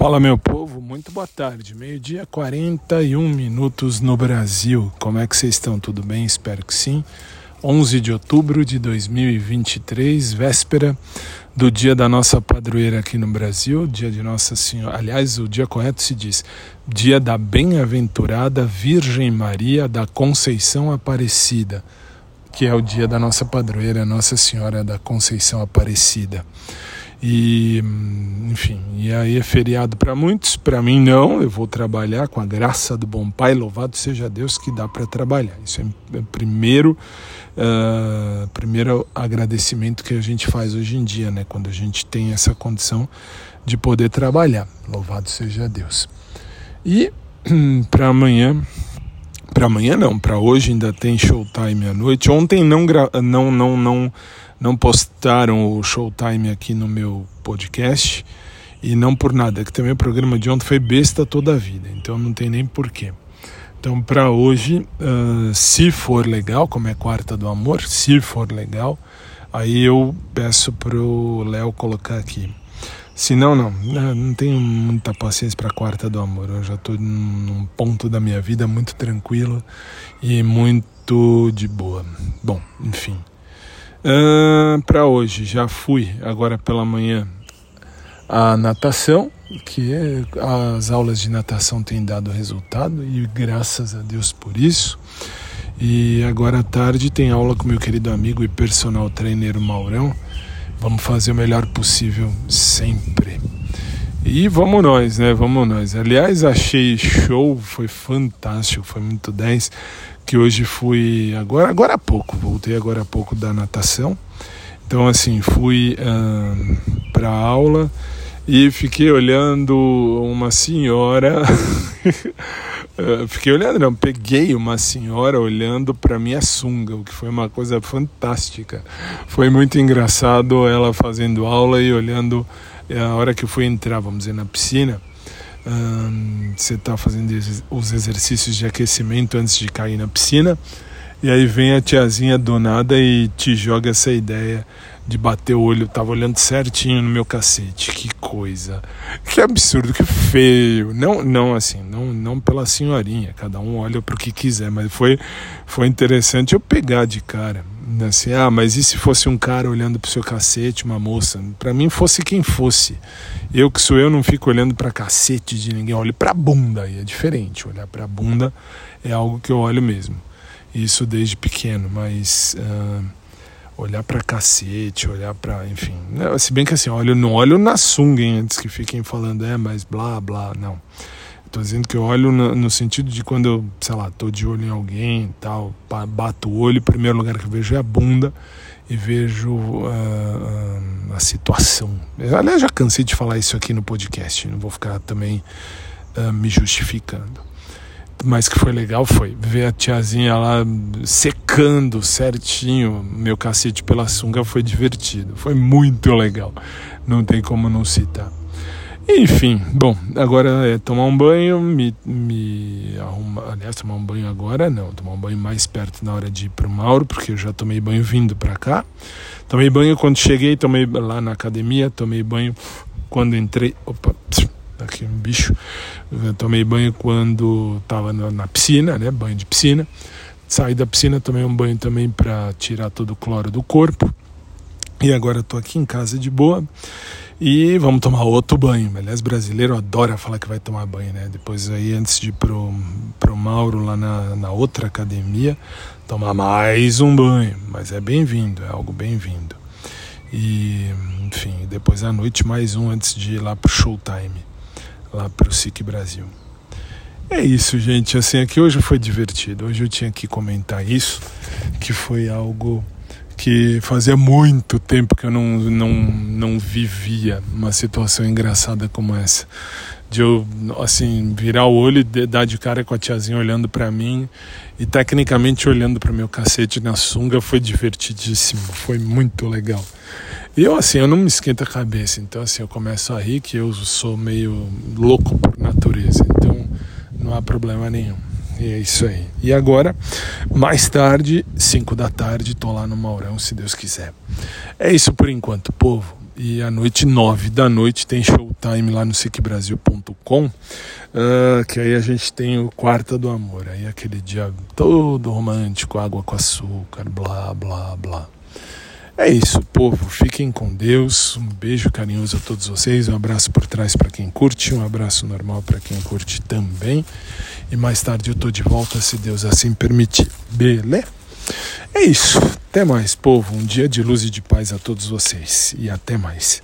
Fala, meu povo, muito boa tarde. Meio-dia, 41 minutos no Brasil. Como é que vocês estão? Tudo bem? Espero que sim. 11 de outubro de 2023, véspera do dia da nossa padroeira aqui no Brasil, dia de Nossa Senhora. Aliás, o dia correto se diz dia da bem-aventurada Virgem Maria da Conceição Aparecida, que é o dia da nossa padroeira, Nossa Senhora da Conceição Aparecida. E, enfim, e aí é feriado para muitos, para mim não, eu vou trabalhar com a graça do bom Pai, louvado seja Deus que dá para trabalhar. Isso é o primeiro, uh, primeiro agradecimento que a gente faz hoje em dia, né? quando a gente tem essa condição de poder trabalhar. Louvado seja Deus. E para amanhã, para amanhã não, para hoje ainda tem showtime à noite. Ontem não, não, não, não não postaram o Showtime aqui no meu podcast e não por nada, que também o programa de ontem foi besta toda a vida, então não tem nem porquê. Então, para hoje, uh, se for legal, como é quarta do amor, se for legal, aí eu peço pro Léo colocar aqui. Se não, não, não tenho muita paciência para quarta do amor. Eu já estou num ponto da minha vida muito tranquilo e muito de boa. Bom, enfim. Uh, para hoje, já fui agora pela manhã a natação, que é, as aulas de natação têm dado resultado e graças a Deus por isso. E agora à tarde tem aula com meu querido amigo e personal trainer Maurão. Vamos fazer o melhor possível sempre. E vamos nós, né? Vamos nós. Aliás, achei show, foi fantástico, foi muito 10 que hoje fui agora agora há pouco, voltei agora há pouco da natação. Então assim, fui uh, para aula e fiquei olhando uma senhora fiquei olhando, não, peguei uma senhora olhando para minha sunga, o que foi uma coisa fantástica. Foi muito engraçado ela fazendo aula e olhando eh, a hora que eu fui entrar, vamos dizer, na piscina. Você está fazendo os exercícios de aquecimento antes de cair na piscina, e aí vem a tiazinha do nada e te joga essa ideia de bater o olho. Eu tava olhando certinho no meu cacete. Que coisa. Que absurdo, que feio. Não, não assim, não, não pela senhorinha. Cada um olha para o que quiser, mas foi, foi interessante eu pegar de cara. Assim, ah, mas e se fosse um cara olhando pro seu cacete, uma moça? Para mim fosse quem fosse. Eu que sou eu não fico olhando para cacete de ninguém, olho para bunda, e é diferente. Olhar para bunda é algo que eu olho mesmo. Isso desde pequeno, mas uh, olhar para cacete, olhar para, enfim, né, se bem que assim, olho não olho na sunga hein, antes que fiquem falando é, mas blá blá, não. Estou dizendo que eu olho no, no, sentido de quando eu, sei lá, tô de olho em alguém tal, bato o olho, o primeiro lugar que eu vejo é a bunda e vejo uh, a situação. Aliás, já cansei de falar isso aqui no podcast, não vou ficar também uh, me justificando. Mas que foi legal foi ver a tiazinha lá secando certinho meu cacete pela sunga, foi divertido, foi muito legal, não tem como não citar. Enfim, bom, agora é tomar um banho, me, me arrumar. Aliás, tomar um banho agora não, tomar um banho mais perto na hora de ir pro Mauro, porque eu já tomei banho vindo para cá. Tomei banho quando cheguei, tomei lá na academia, tomei banho quando entrei. Opa, aqui um bicho. Eu tomei banho quando tava na, na piscina, né? Banho de piscina. Saí da piscina, tomei um banho também para tirar todo o cloro do corpo. E agora estou aqui em casa de boa. E vamos tomar outro banho. Aliás, brasileiro adora falar que vai tomar banho, né? Depois aí, antes de ir pro, pro Mauro lá na, na outra academia, tomar mais um banho. Mas é bem-vindo, é algo bem-vindo. E, enfim, depois à noite mais um antes de ir lá pro Showtime, lá pro SIC Brasil. É isso, gente. Assim, aqui hoje foi divertido. Hoje eu tinha que comentar isso, que foi algo que fazia muito tempo que eu não, não, não vivia uma situação engraçada como essa. De eu, assim, virar o olho e dar de cara com a tiazinha olhando para mim e tecnicamente olhando para meu cacete na sunga foi divertidíssimo, foi muito legal. E eu, assim, eu não me esquento a cabeça, então, assim, eu começo a rir que eu sou meio louco por natureza, então não há problema nenhum. E é isso aí. E agora, mais tarde, 5 da tarde, tô lá no Maurão, se Deus quiser. É isso por enquanto, povo. E à noite, nove da noite, tem showtime lá no SicBrasil.com, uh, que aí a gente tem o Quarta do Amor. Aí aquele dia todo romântico, água com açúcar, blá, blá, blá. É isso, povo. Fiquem com Deus. Um beijo carinhoso a todos vocês. Um abraço por trás para quem curte, um abraço normal para quem curte também. E mais tarde eu tô de volta, se Deus assim permitir. Beleza? É isso. Até mais, povo. Um dia de luz e de paz a todos vocês. E até mais.